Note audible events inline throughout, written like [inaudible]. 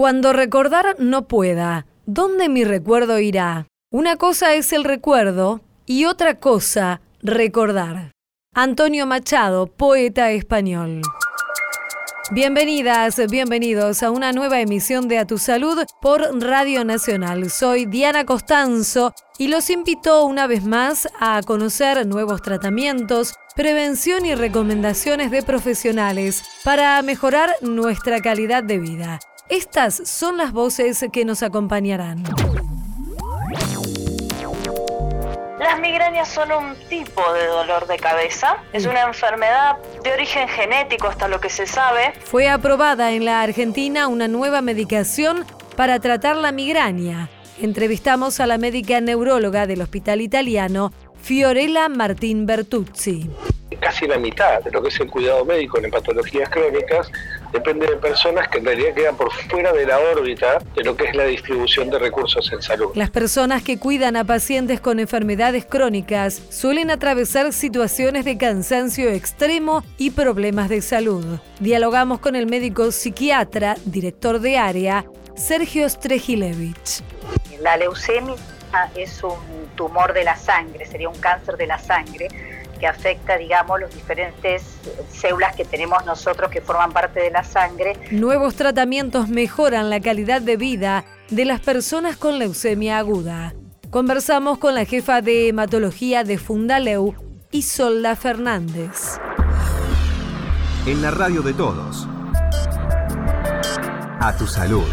Cuando recordar no pueda, ¿dónde mi recuerdo irá? Una cosa es el recuerdo y otra cosa recordar. Antonio Machado, poeta español. Bienvenidas, bienvenidos a una nueva emisión de A Tu Salud por Radio Nacional. Soy Diana Costanzo y los invito una vez más a conocer nuevos tratamientos, prevención y recomendaciones de profesionales para mejorar nuestra calidad de vida. Estas son las voces que nos acompañarán. Las migrañas son un tipo de dolor de cabeza. Es una enfermedad de origen genético hasta lo que se sabe. Fue aprobada en la Argentina una nueva medicación para tratar la migraña. Entrevistamos a la médica neuróloga del Hospital Italiano, Fiorella Martín Bertuzzi. Casi la mitad de lo que es el cuidado médico en patologías crónicas depende de personas que en realidad quedan por fuera de la órbita de lo que es la distribución de recursos en salud. Las personas que cuidan a pacientes con enfermedades crónicas suelen atravesar situaciones de cansancio extremo y problemas de salud. Dialogamos con el médico psiquiatra, director de área, Sergio Strejilevich. La leucemia es un tumor de la sangre, sería un cáncer de la sangre que afecta, digamos, los diferentes células que tenemos nosotros que forman parte de la sangre. Nuevos tratamientos mejoran la calidad de vida de las personas con leucemia aguda. Conversamos con la jefa de hematología de Fundaleu, Isolda Fernández. En la radio de todos. A tu salud.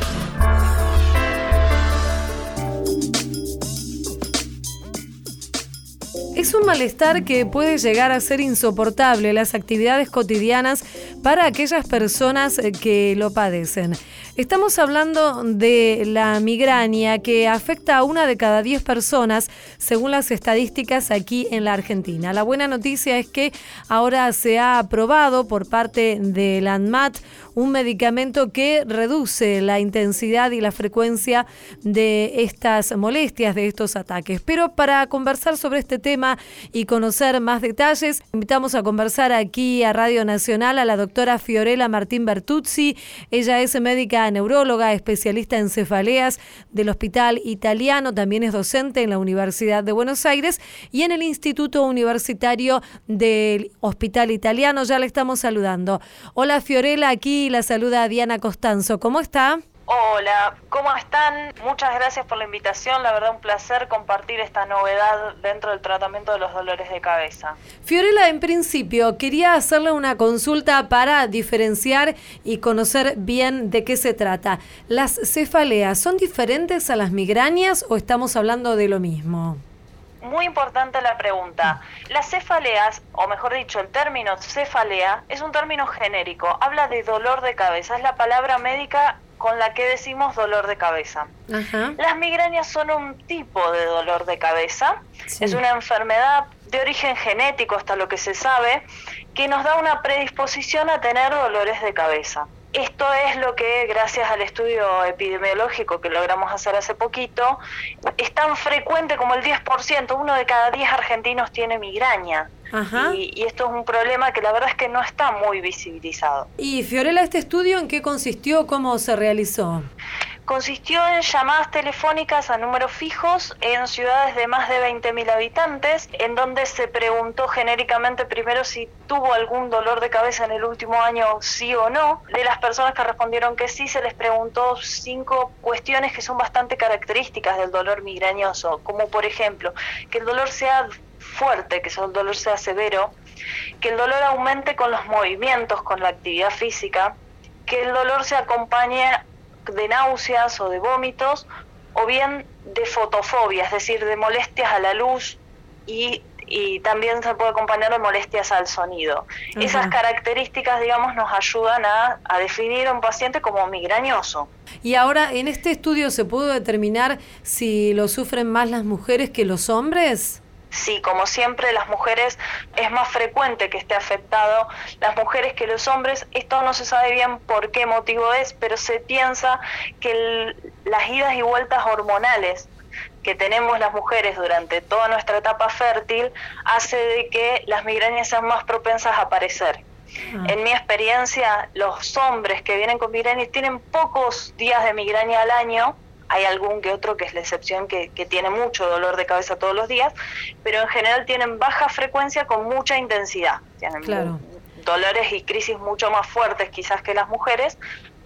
Es un malestar que puede llegar a ser insoportable las actividades cotidianas para aquellas personas eh, que lo padecen. Estamos hablando de la migraña que afecta a una de cada diez personas según las estadísticas aquí en la Argentina. La buena noticia es que ahora se ha aprobado por parte de la ANMAT un medicamento que reduce la intensidad y la frecuencia de estas molestias, de estos ataques. Pero para conversar sobre este tema y conocer más detalles, invitamos a conversar aquí a Radio Nacional a la doctora Fiorella Martín Bertuzzi. Ella es médica neuróloga, especialista en cefaleas del Hospital Italiano, también es docente en la Universidad de Buenos Aires y en el Instituto Universitario del Hospital Italiano. Ya le estamos saludando. Hola Fiorella, aquí la saluda Diana Costanzo. ¿Cómo está? Hola, ¿cómo están? Muchas gracias por la invitación. La verdad, un placer compartir esta novedad dentro del tratamiento de los dolores de cabeza. Fiorella, en principio, quería hacerle una consulta para diferenciar y conocer bien de qué se trata. ¿Las cefaleas son diferentes a las migrañas o estamos hablando de lo mismo? Muy importante la pregunta. Las cefaleas, o mejor dicho, el término cefalea, es un término genérico. Habla de dolor de cabeza. Es la palabra médica con la que decimos dolor de cabeza. Las migrañas son un tipo de dolor de cabeza. Es una enfermedad de origen genético, hasta lo que se sabe, que nos da una predisposición a tener dolores de cabeza. Esto es lo que, gracias al estudio epidemiológico que logramos hacer hace poquito, es tan frecuente como el 10%, uno de cada 10 argentinos tiene migraña. Y, y, esto es un problema que la verdad es que no está muy visibilizado. Y Fiorella, ¿este estudio en qué consistió? ¿Cómo se realizó? Consistió en llamadas telefónicas a números fijos en ciudades de más de 20.000 habitantes, en donde se preguntó genéricamente primero si tuvo algún dolor de cabeza en el último año, sí o no. De las personas que respondieron que sí, se les preguntó cinco cuestiones que son bastante características del dolor migrañoso, como por ejemplo, que el dolor sea fuerte, que el dolor sea severo, que el dolor aumente con los movimientos, con la actividad física, que el dolor se acompañe de náuseas o de vómitos, o bien de fotofobia, es decir, de molestias a la luz y, también se puede acompañar de molestias al sonido. Esas características, digamos, nos ayudan a, a definir a un paciente como migrañoso. Y ahora, ¿en este estudio se pudo determinar si lo sufren más las mujeres que los hombres? Sí, como siempre, las mujeres es más frecuente que esté afectado las mujeres que los hombres. Esto no se sabe bien por qué motivo es, pero se piensa que las idas y vueltas hormonales que tenemos las mujeres durante toda nuestra etapa fértil hace de que las migrañas sean más propensas a aparecer. Ah. En mi experiencia, los hombres que vienen con migraña tienen pocos días de migraña al año. Hay algún que otro que es la excepción que, que tiene mucho dolor de cabeza todos los días, pero en general tienen baja frecuencia con mucha intensidad. Tienen Claro. dolores y crisis mucho más fuertes quizás que las mujeres,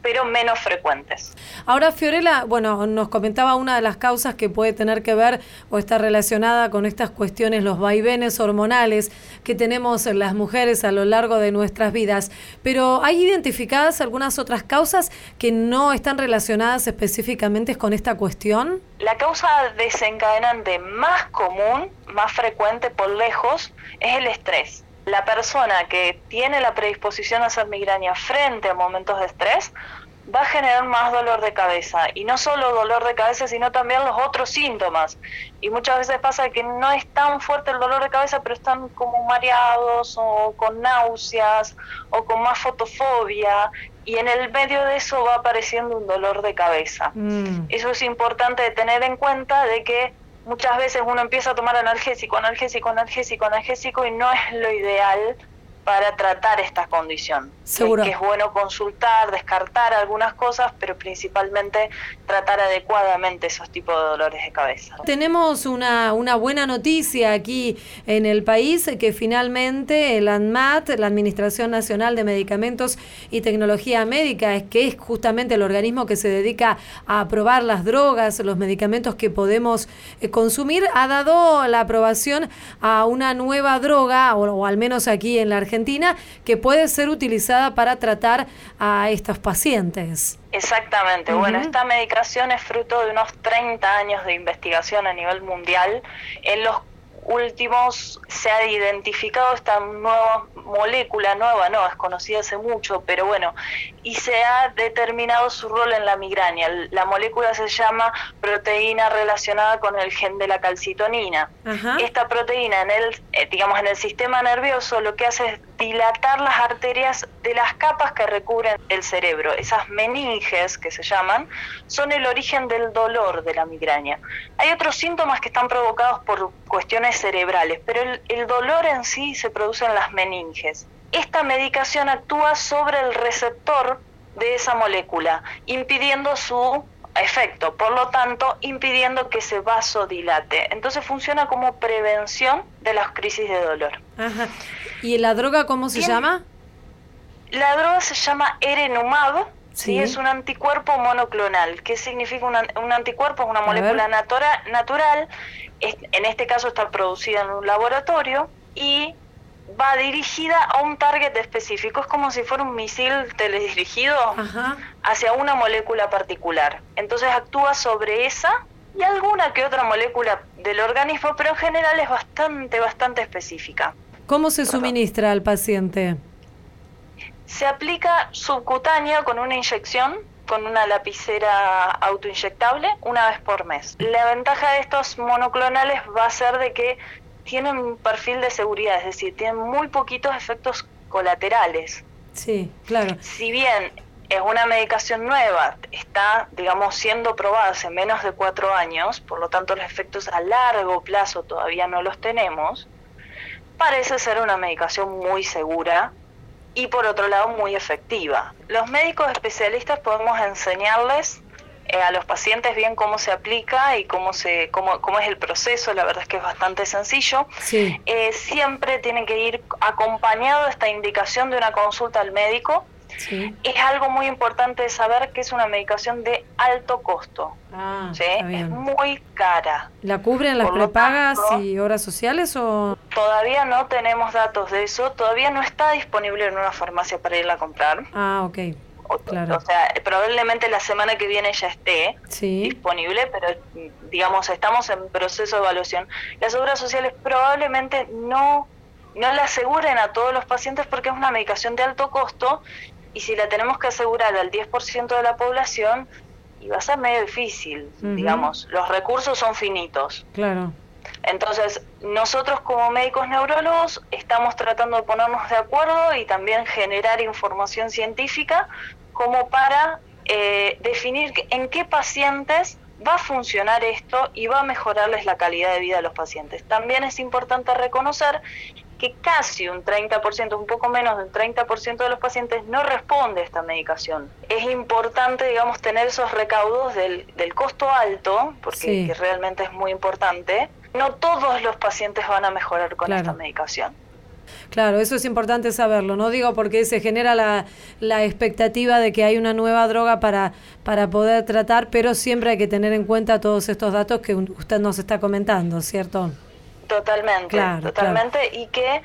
pero menos frecuentes. Ahora, Fiorella, bueno, nos comentaba una de las causas que puede tener que ver o está relacionada con estas cuestiones, los vaivenes hormonales que tenemos en las mujeres a lo largo de nuestras vidas. Pero ¿hay identificadas algunas otras causas que no están relacionadas específicamente con esta cuestión? La causa desencadenante más común, más frecuente por lejos, es el estrés. La persona que tiene la predisposición a hacer migraña frente a momentos de estrés va a generar más dolor de cabeza. Y no solo dolor de cabeza, sino también los otros síntomas. Y muchas veces pasa que no es tan fuerte el dolor de cabeza, pero están como mareados o con náuseas o con más fotofobia. Y en el medio de eso va apareciendo un dolor de cabeza. Mm, Eso es importante tener en cuenta de que muchas veces uno empieza a tomar analgésico, analgésico, analgésico, analgésico y no es lo ideal para tratar esta condición. Seguro. Que es bueno consultar, descartar algunas cosas, pero principalmente tratar adecuadamente esos tipos de dolores de cabeza. Tenemos una, una buena noticia aquí en el país, que finalmente el ANMAT, la Administración Nacional de Medicamentos y Tecnología Médica, es que es justamente el organismo que se dedica a aprobar las drogas, los medicamentos que podemos eh, consumir, ha dado la aprobación a una nueva droga, o, o al menos aquí en la Argentina, que puede ser utilizada para tratar a estos pacientes. Exactamente. Bueno, esta medicación es fruto de unos 30 años de investigación a nivel mundial. En los últimos se ha identificado esta nueva molécula, nueva no, es conocida hace mucho, pero bueno, y se ha determinado su rol en la migraña. La molécula se llama proteína relacionada con el gen de la calcitonina. Ajá. Esta proteína en el, eh, digamos, en el sistema nervioso lo que hace es dilatar las arterias de las capas que recubren el cerebro. Esas meninges que se llaman son el origen del dolor de la migraña. Hay otros síntomas que están provocados por cuestiones cerebrales, pero el, el dolor en sí se produce en las meninges. Esta medicación actúa sobre el receptor de esa molécula, impidiendo su efecto, por lo tanto, impidiendo que se vasodilate. Entonces funciona como prevención de las crisis de dolor. Ajá. ¿Y la droga cómo se llama? La droga se llama Erenumab, Sí. ¿sí? es un anticuerpo monoclonal. ¿Qué significa un, an- un anticuerpo? Es una A molécula natura- natural, es- en este caso está producida en un laboratorio y va dirigida a un target específico. Es como si fuera un misil teledirigido Ajá. hacia una molécula particular. Entonces actúa sobre esa y alguna que otra molécula del organismo, pero en general es bastante, bastante específica. ¿Cómo se Perdón. suministra al paciente? Se aplica subcutáneo con una inyección, con una lapicera autoinyectable, una vez por mes. La ventaja de estos monoclonales va a ser de que tienen un perfil de seguridad, es decir, tienen muy poquitos efectos colaterales. Sí, claro. Si bien es una medicación nueva, está, digamos, siendo probada hace menos de cuatro años, por lo tanto los efectos a largo plazo todavía no los tenemos, parece ser una medicación muy segura y por otro lado muy efectiva. Los médicos especialistas podemos enseñarles eh, a los pacientes bien cómo se aplica y cómo, se, cómo, cómo es el proceso, la verdad es que es bastante sencillo. Sí. Eh, siempre tiene que ir acompañado esta indicación de una consulta al médico. Sí. Es algo muy importante de saber que es una medicación de alto costo. Ah, Es muy cara. ¿La cubren las prepagas tanto- y horas sociales o...? Todavía no tenemos datos de eso, todavía no está disponible en una farmacia para irla a comprar. Ah, ok. O, Claro. o sea, probablemente la semana que viene ya esté Sí. disponible, pero digamos, estamos en proceso de evaluación. Las obras sociales probablemente no, no la aseguren a todos los pacientes porque es una medicación de alto costo y si la tenemos que asegurar al 10% de la población, y va a ser medio difícil, digamos, los recursos son finitos. Claro. Entonces, nosotros como médicos neurólogos estamos tratando de ponernos de acuerdo y también generar información científica como para eh, definir en qué pacientes va a funcionar esto y va a mejorarles la calidad de vida a los pacientes. También es importante reconocer que casi un 30%, un poco menos de un 30% de los pacientes no responde a esta medicación. Es importante, digamos, tener esos recaudos del, del costo alto, porque realmente es muy importante. No todos los pacientes van a mejorar con esta medicación. Claro, eso es importante saberlo, ¿no? Digo porque se genera la, la, expectativa de que hay una nueva droga para, para poder tratar, pero siempre hay que tener en cuenta todos estos datos que usted nos está comentando, ¿cierto? Totalmente, totalmente, y que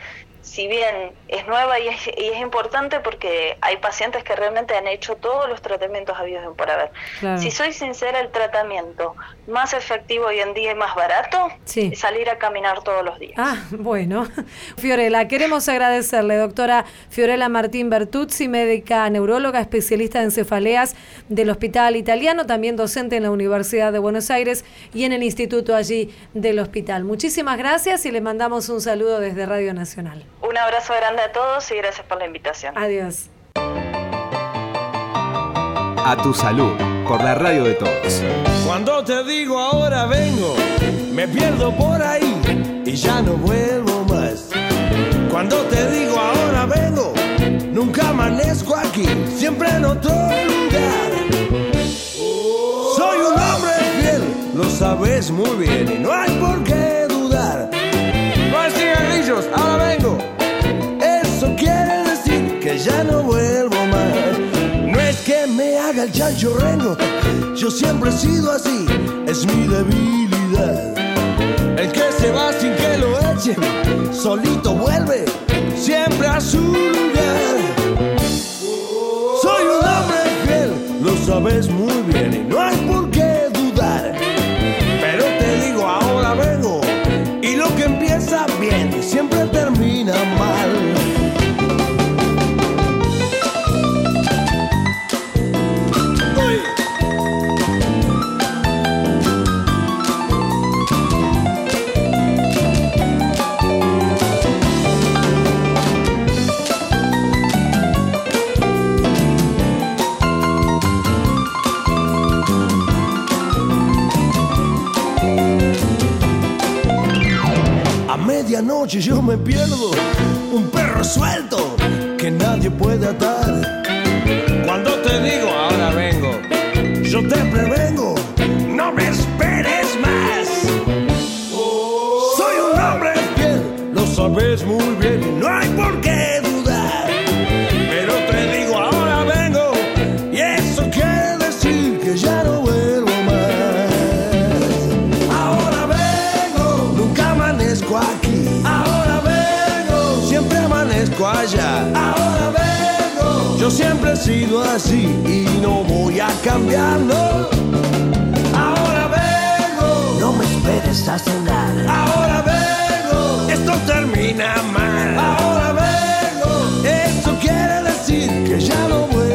si bien es nueva y es, y es, importante porque hay pacientes que realmente han hecho todos los tratamientos habidos por haber. Si soy sincera, el tratamiento más efectivo hoy en día y más barato es salir a caminar todos los días. Ah, [laughs] bueno. Fiorella, queremos agradecerle, doctora Fiorella Martín Bertuzzi, médica neuróloga, especialista en cefaleas del Hospital Italiano, también docente en la Universidad de Buenos Aires y en el instituto allí del hospital. Muchísimas gracias y le mandamos un saludo desde Radio Nacional. Un abrazo grande a todos y gracias por la invitación. Adiós. A tu salud, por la radio de todos. Cuando te digo ahora vengo, me pierdo por ahí y ya no vuelvo más. Cuando te digo ahora vengo, nunca amanezco aquí, siempre en otro lugar. Soy un hombre fiel, lo sabes muy bien y no hay por qué yo siempre he sido así, es mi debilidad. El que se va sin que lo echen, solito vuelve siempre a su lugar. Soy un hombre fiel, lo sabes muy bien y no medianoche yo me pierdo, Ahora vengo. Yo siempre he sido así y no voy a cambiarlo. Ahora vengo. No me esperes a cenar. Ahora vengo. Esto termina mal. Ahora vengo. Esto quiere decir que ya no vuelvo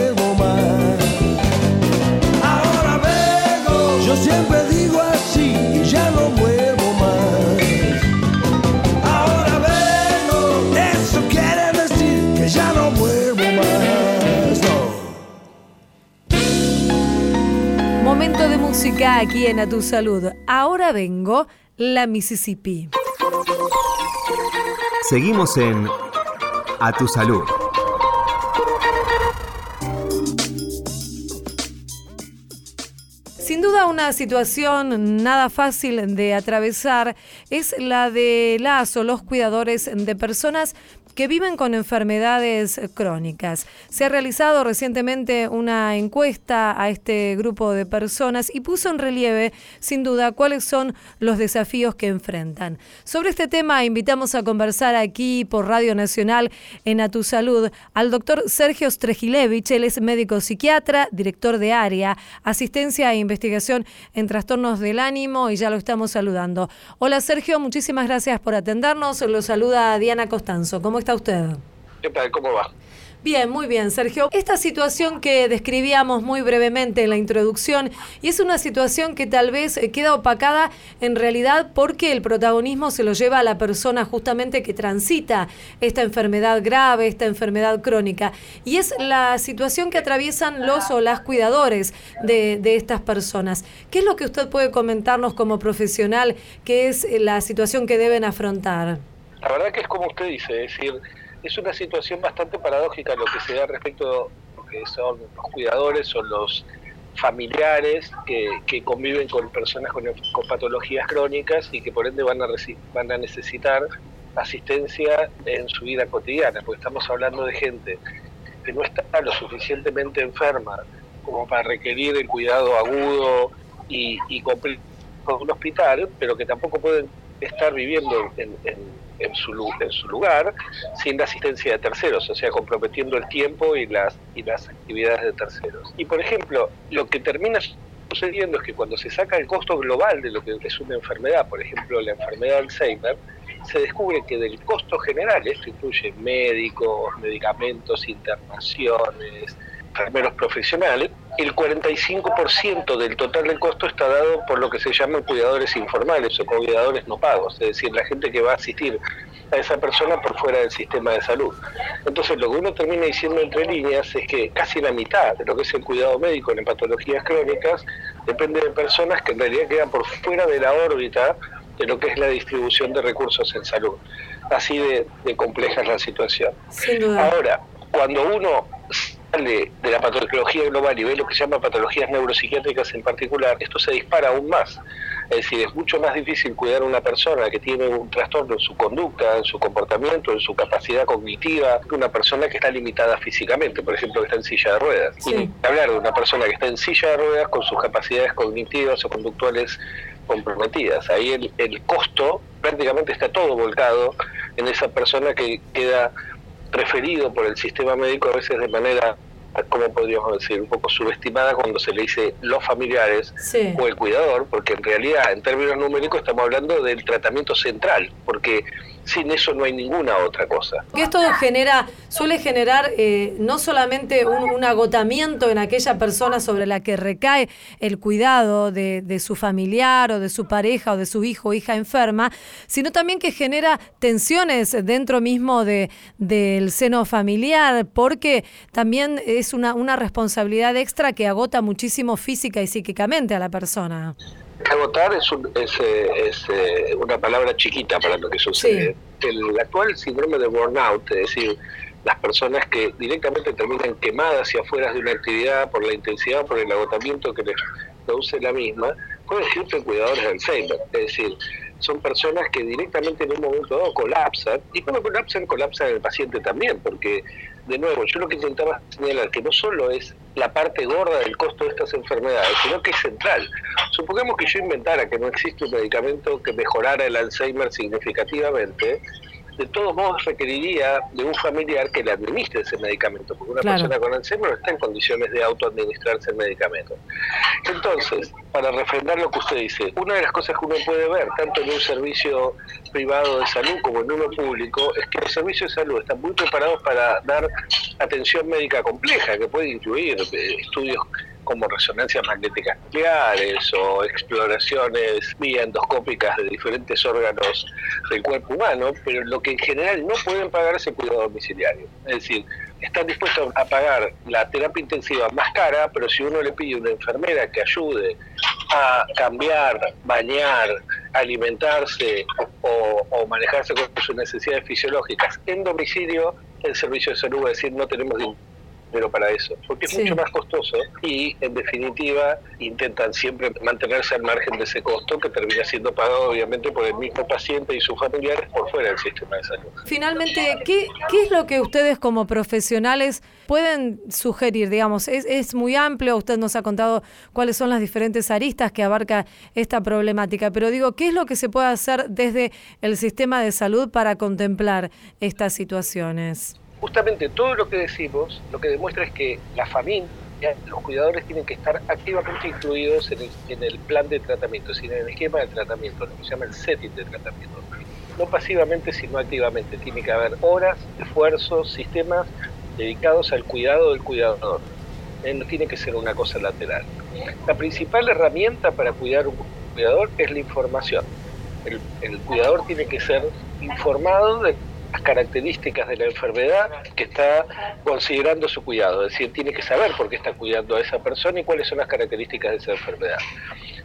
música aquí en A Tu Salud. Ahora vengo, la Mississippi. Seguimos en A Tu Salud. Sin duda una situación nada fácil de atravesar es la de las o los cuidadores de personas que viven con enfermedades crónicas. Se ha realizado recientemente una encuesta a este grupo de personas y puso en relieve, sin duda, cuáles son los desafíos que enfrentan. Sobre este tema invitamos a conversar aquí por Radio Nacional en A Tu Salud al doctor Sergio Strejilevich. Él es médico psiquiatra, director de área, asistencia e investigación en trastornos del ánimo y ya lo estamos saludando. Hola Sergio, muchísimas gracias por atendernos. Lo saluda Diana Costanzo. ¿Cómo está usted? ¿Qué tal? ¿Cómo va? Bien, muy bien, Sergio. Esta situación que describíamos muy brevemente en la introducción, y es una situación que tal vez eh, queda opacada en realidad porque el protagonismo se lo lleva a la persona justamente que transita esta enfermedad grave, esta enfermedad crónica. Y es la situación que atraviesan los o las cuidadores de, de estas personas. ¿Qué es lo que usted puede comentarnos como profesional que es la situación que deben afrontar? La verdad que es como usted dice, es decir, es una situación bastante paradójica lo que se da respecto a lo que son los cuidadores o los familiares que, conviven con personas con, patologías crónicas y que por ende van a, necesitar asistencia en su vida cotidiana, porque estamos hablando de gente que no está lo suficientemente enferma como para requerir el cuidado agudo y, con un hospital, pero que tampoco pueden estar viviendo en, en, su, en su lugar sin la asistencia de terceros, o sea, comprometiendo el tiempo y las, y las actividades de terceros. Y por ejemplo, lo que termina sucediendo es que cuando se saca el costo global de lo que es una enfermedad, por ejemplo la enfermedad de Alzheimer, se descubre que del costo general, esto incluye médicos, medicamentos, internaciones, enfermeros profesionales, el 45% del total del costo está dado por lo que se llaman cuidadores informales o cuidadores no pagos, es decir, la gente que va a asistir a esa persona por fuera del sistema de salud. Entonces, lo que uno termina diciendo entre líneas es que casi la mitad de lo que es el cuidado médico en patologías crónicas depende de personas que en realidad quedan por fuera de la órbita de lo que es la distribución de recursos en salud. Así de, compleja es la situación. Ahora, cuando uno de, la patología global y ve lo que se llama patologías neuropsiquiátricas en particular, esto se dispara aún más. Es decir, es mucho más difícil cuidar a una persona que tiene un trastorno en su conducta, en su comportamiento, en su capacidad cognitiva, que una persona que está limitada físicamente, por ejemplo, que está en silla de ruedas. Y hablar de una persona que está en silla de ruedas con sus capacidades cognitivas o conductuales comprometidas. Ahí el, el costo prácticamente está todo volcado en esa persona que queda preferido por el sistema médico a veces de manera, como podríamos decir, un poco subestimada cuando se le dice los familiares o el cuidador, porque en realidad en términos numéricos estamos hablando del tratamiento central, porque sin eso no hay ninguna otra cosa. Que esto genera, suele generar eh, no solamente un, agotamiento en aquella persona sobre la que recae el cuidado de, su familiar o de su pareja o de su hijo o hija enferma, sino también que genera tensiones dentro mismo de, del seno familiar, porque también es una, una responsabilidad extra que agota muchísimo física y psíquicamente a la persona. Agotar es, eh, es, eh, una palabra chiquita para lo que sucede. El actual síndrome de burnout, es decir, las personas que directamente terminan quemadas y afuera de una actividad por la intensidad, por el agotamiento que les produce la misma, puede decirte cuidadores de Alzheimer. Es decir, son personas que directamente en un momento dado colapsan, y cuando colapsan, colapsan el paciente también, porque de nuevo, yo lo que intentaba señalar que no solo es la parte gorda del costo de estas enfermedades, sino que es central. Supongamos que yo inventara que no existe un medicamento que mejorara el Alzheimer significativamente, de todos modos requeriría de un familiar que le administre ese medicamento, porque una persona con Alzheimer no está en condiciones de autoadministrarse el medicamento. Entonces, para refrendar lo que usted dice, una de las cosas que uno puede ver, tanto en un servicio privado de salud como en uno público, es que los servicios de salud están muy preparados para dar atención médica compleja, que puede incluir eh, estudios como resonancias magnéticas nucleares o exploraciones vía endoscópicas de diferentes órganos del cuerpo humano, pero lo que en general no pueden pagar es el cuidado domiciliario. Es decir, están dispuestos a pagar la terapia intensiva más cara, pero si uno le pide a una enfermera que ayude a cambiar, bañar, alimentarse o, o manejarse con sus necesidades fisiológicas en domicilio, el servicio de salud va a decir no tenemos dinero pero para eso, porque es mucho más costoso y en definitiva intentan siempre mantenerse al margen de ese costo que termina siendo pagado obviamente por el mismo paciente y sus familiares por fuera del sistema de salud. Finalmente, ¿qué, qué es lo que ustedes como profesionales pueden sugerir? Digamos, es, es muy amplio, usted nos ha contado cuáles son las diferentes aristas que abarca esta problemática, pero digo, ¿qué es lo que se puede hacer desde el sistema de salud para contemplar estas situaciones? Justamente todo lo que decimos lo que demuestra es que la familia, los cuidadores tienen que estar activamente incluidos en el, plan de tratamiento, sino en el esquema de tratamiento, lo que se llama el setting de tratamiento. No pasivamente, sino activamente. Tiene que haber horas, esfuerzos, sistemas dedicados al cuidado del cuidador. Eh, no tiene que ser una cosa lateral. La principal herramienta para cuidar un cuidador es la información. El, el cuidador tiene que ser informado de las características de la enfermedad que está considerando su cuidado. Es decir, tiene que saber por qué está cuidando a esa persona y cuáles son las características de esa enfermedad.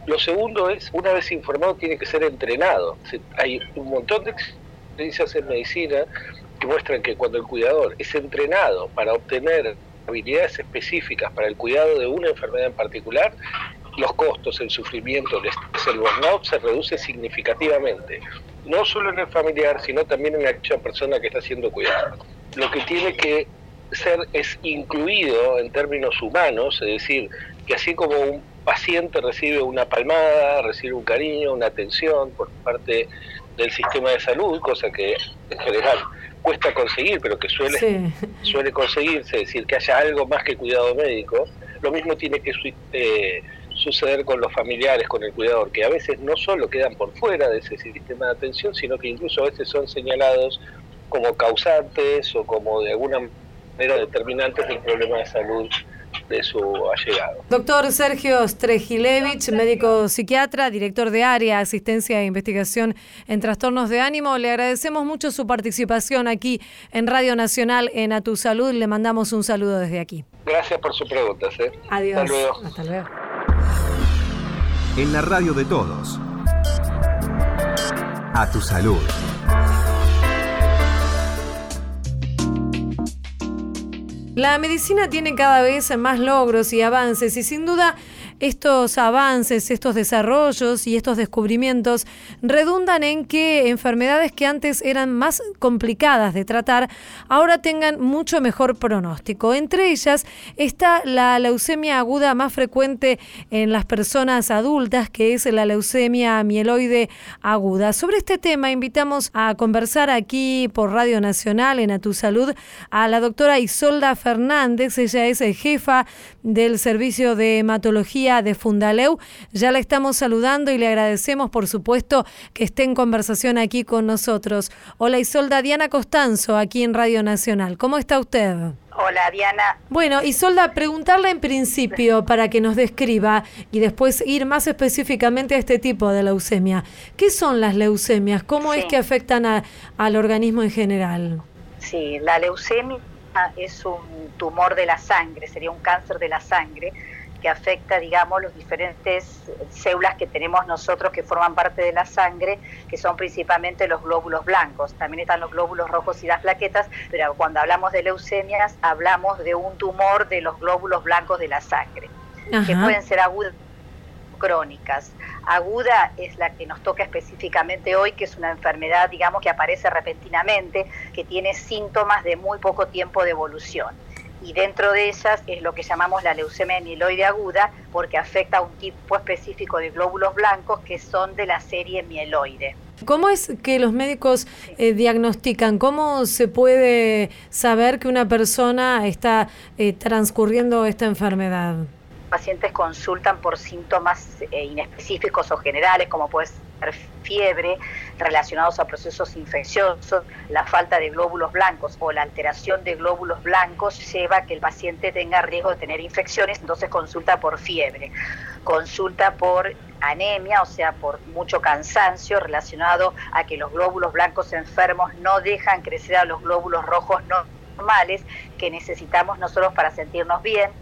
Lo segundo es, una vez informado, tiene que ser entrenado. Hay un montón de experiencias en medicina que muestran que cuando el cuidador es entrenado para obtener habilidades específicas para el cuidado de una enfermedad en particular, los costos, el sufrimiento, el estrés, el burnout se reduce significativamente, no solo en el familiar, sino también en aquella persona que está siendo cuidada. Lo que tiene que ser es incluido en términos humanos, es decir, que así como un paciente recibe una palmada, recibe un cariño, una atención por parte del sistema de salud, cosa que en general cuesta conseguir, pero que suele, suele conseguirse, es decir, que haya algo más que cuidado médico, lo mismo tiene que eh, suceder con los familiares, con el cuidador, que a veces no solo quedan por fuera de ese sistema de atención, sino que incluso a veces son señalados como causantes o como de alguna manera determinantes del problema de salud de su allegado. Doctor Sergio Strejilevich, médico psiquiatra, director de área, asistencia e investigación en trastornos de ánimo, le agradecemos mucho su participación aquí en Radio Nacional en A Tu Salud. Le mandamos un saludo desde aquí. Gracias por sus preguntas. ¿eh? Adiós. Hasta luego. Hasta luego. En la radio de todos. A Tu Salud. La medicina tiene cada vez más logros y avances y sin duda estos avances, estos desarrollos y estos descubrimientos redundan en que enfermedades que antes eran más complicadas de tratar ahora tengan mucho mejor pronóstico. Entre ellas está la leucemia aguda más frecuente en las personas adultas, que es la leucemia mieloide aguda. Sobre este tema invitamos a conversar aquí por Radio Nacional en A Tu Salud a la doctora Isolda Fernández. Ella es jefa del Servicio de Hematología de Fundaleu. Ya la estamos saludando y le agradecemos, por supuesto, que esté en conversación aquí con nosotros. Hola Isolda, Diana Costanzo, aquí en Radio Nacional. ¿Cómo está usted? Hola Diana. Bueno, Isolda, preguntarle en principio para que nos describa y después ir más específicamente a este tipo de leucemia. ¿Qué son las leucemias? ¿Cómo es que afectan al organismo en general? Sí, la leucemia es un tumor de la sangre, sería un cáncer de la sangre que afecta, digamos, los diferentes células que tenemos nosotros que forman parte de la sangre, que son principalmente los glóbulos blancos. También están los glóbulos rojos y las plaquetas, pero cuando hablamos de leucemias hablamos de un tumor de los glóbulos blancos de la sangre, que pueden ser agudas crónicas. Aguda es la que nos toca específicamente hoy, que es una enfermedad, digamos, que aparece repentinamente, que tiene síntomas de muy poco tiempo de evolución y dentro de ellas es lo que llamamos la leucemia mieloide aguda porque afecta a un tipo específico de glóbulos blancos que son de la serie mieloide. ¿Cómo es que los médicos eh, diagnostican? ¿Cómo se puede saber que una persona está eh, transcurriendo esta enfermedad? Pacientes consultan por síntomas eh, inespecíficos o generales, como puede ser fiebre, relacionados a procesos infecciosos, la falta de glóbulos blancos o la alteración de glóbulos blancos lleva a que el paciente tenga riesgo de tener infecciones, entonces consulta por fiebre, consulta por anemia, o sea, por mucho cansancio relacionado a que los glóbulos blancos enfermos no dejan crecer a los glóbulos rojos normales que necesitamos nosotros para sentirnos bien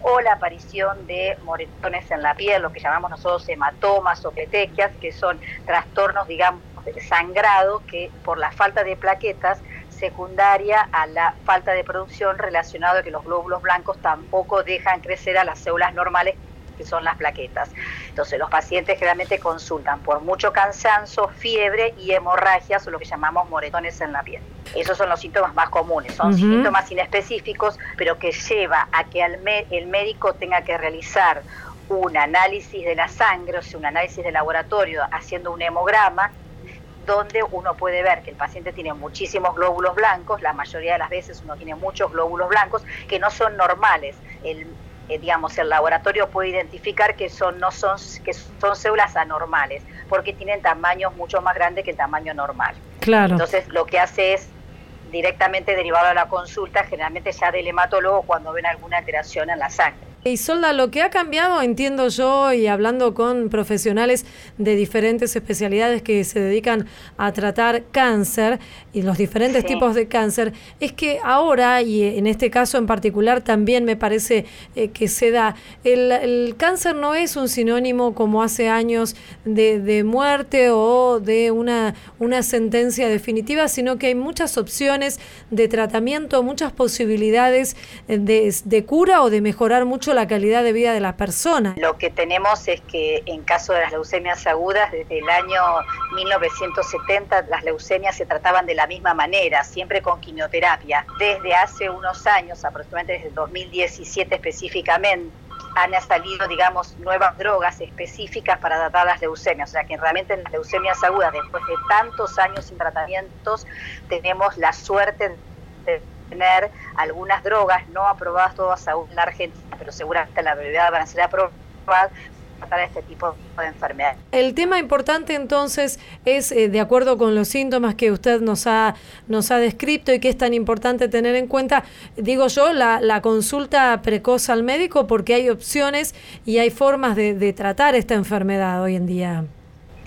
o la aparición de moretones en la piel, lo que llamamos nosotros hematomas o petequias, que son trastornos, digamos, sangrado que por la falta de plaquetas secundaria a la falta de producción relacionado a que los glóbulos blancos tampoco dejan crecer a las células normales que son las plaquetas. Entonces los pacientes generalmente consultan por mucho cansancio, fiebre y hemorragias o lo que llamamos moretones en la piel. Esos son los síntomas más comunes, son síntomas inespecíficos, pero que lleva a que el médico tenga que realizar un análisis de la sangre, o sea, un análisis de laboratorio haciendo un hemograma donde uno puede ver que el paciente tiene muchísimos glóbulos blancos, la mayoría de las veces uno tiene muchos glóbulos blancos que no son normales. El, eh, digamos, el laboratorio puede identificar que son, no son, que son células anormales, porque tienen tamaños mucho más grandes que el tamaño normal. Claro. Entonces, lo que hace es directamente derivarlo a la consulta, generalmente ya del hematólogo cuando ven alguna alteración en la sangre. Y Solda, lo que ha cambiado, entiendo yo, y hablando con profesionales de diferentes especialidades que se dedican a tratar cáncer y los diferentes tipos de cáncer, es que ahora, y en este caso en particular también me parece eh, que se da, el, cáncer no es un sinónimo como hace años de, de muerte o de una, una sentencia definitiva, sino que hay muchas opciones de tratamiento, muchas posibilidades de, de cura o de mejorar mucho la calidad de vida de la persona. Lo que tenemos es que en caso de las leucemias agudas, desde el año 1970 las leucemias se trataban de la misma manera, siempre con quimioterapia. Desde hace unos años, aproximadamente desde el 2017 específicamente, han salido, digamos, nuevas drogas específicas para tratar las leucemias. O sea que realmente en las leucemias agudas, después de tantos años sin tratamientos, tenemos la suerte de tener algunas drogas no aprobadas todas aún en la Argentina, pero seguramente en la brevedad van a ser aprobadas para este tipo de enfermedad. El tema importante entonces es, eh, de acuerdo con los síntomas que usted nos ha, nos ha descrito y que es tan importante tener en cuenta, digo yo, la, la consulta precoz al médico porque hay opciones y hay formas de, de tratar esta enfermedad hoy en día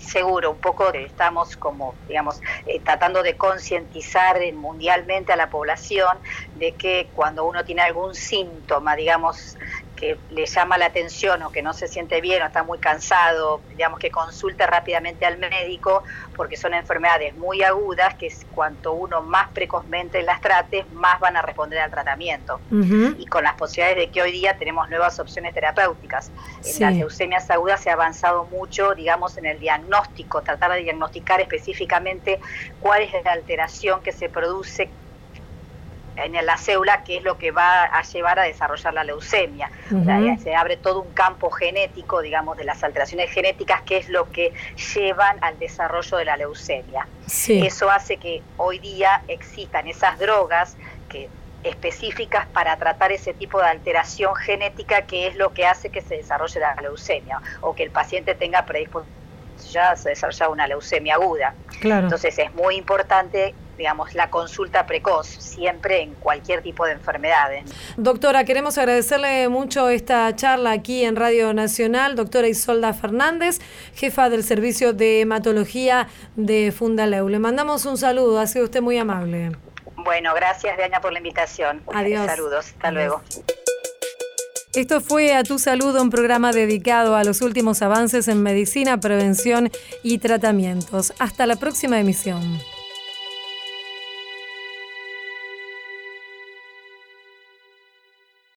seguro, un poco estamos como, digamos, eh, tratando de concientizar mundialmente a la población de que cuando uno tiene algún síntoma, digamos, que le llama la atención o que no se siente bien o está muy cansado, digamos que consulte rápidamente al médico porque son enfermedades muy agudas que cuanto uno más precozmente las trate, más van a responder al tratamiento. Y con las posibilidades de que hoy día tenemos nuevas opciones terapéuticas. En las leucemias agudas se ha avanzado mucho, digamos, en el diagnóstico, tratar de diagnosticar específicamente cuál es la alteración que se produce en la célula, que es lo que va a llevar a desarrollar la leucemia. se abre todo un campo genético, digamos, de las alteraciones genéticas, que es lo que llevan al desarrollo de la leucemia. Eso hace que hoy día existan esas drogas que específicas para tratar ese tipo de alteración genética que es lo que hace que se desarrolle la leucemia o que el paciente tenga predisposición ya se desarrolla una leucemia aguda. Entonces es muy importante digamos, la consulta precoz, siempre en cualquier tipo de enfermedades. Doctora, queremos agradecerle mucho esta charla aquí en Radio Nacional. Doctora Isolda Fernández, jefa del Servicio de Hematología de Fundaleu. Le mandamos un saludo, ha sido usted muy amable. Bueno, gracias, Diana, por la invitación. Adiós. Saludos, hasta luego. Esto fue A Tu Salud, un programa dedicado a los últimos avances en medicina, prevención y tratamientos. Hasta la próxima emisión.